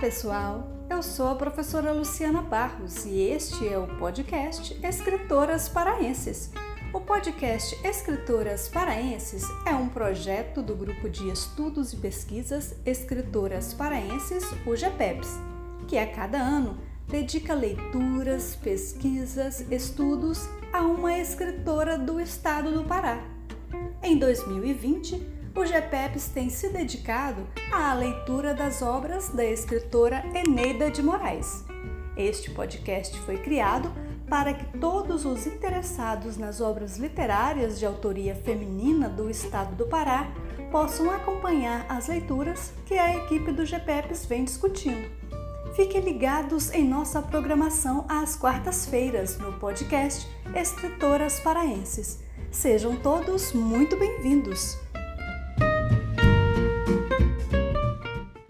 pessoal! Eu sou a professora Luciana Barros e este é o podcast Escritoras Paraenses. O podcast Escritoras Paraenses é um projeto do Grupo de Estudos e Pesquisas Escritoras Paraenses, o GPEPS, que a cada ano dedica leituras, pesquisas, estudos a uma escritora do estado do Pará. Em 2020, o GPEPS tem se dedicado à leitura das obras da escritora Eneida de Moraes. Este podcast foi criado para que todos os interessados nas obras literárias de autoria feminina do estado do Pará possam acompanhar as leituras que a equipe do GPEPS vem discutindo. Fiquem ligados em nossa programação às quartas-feiras no podcast Escritoras Paraenses. Sejam todos muito bem-vindos!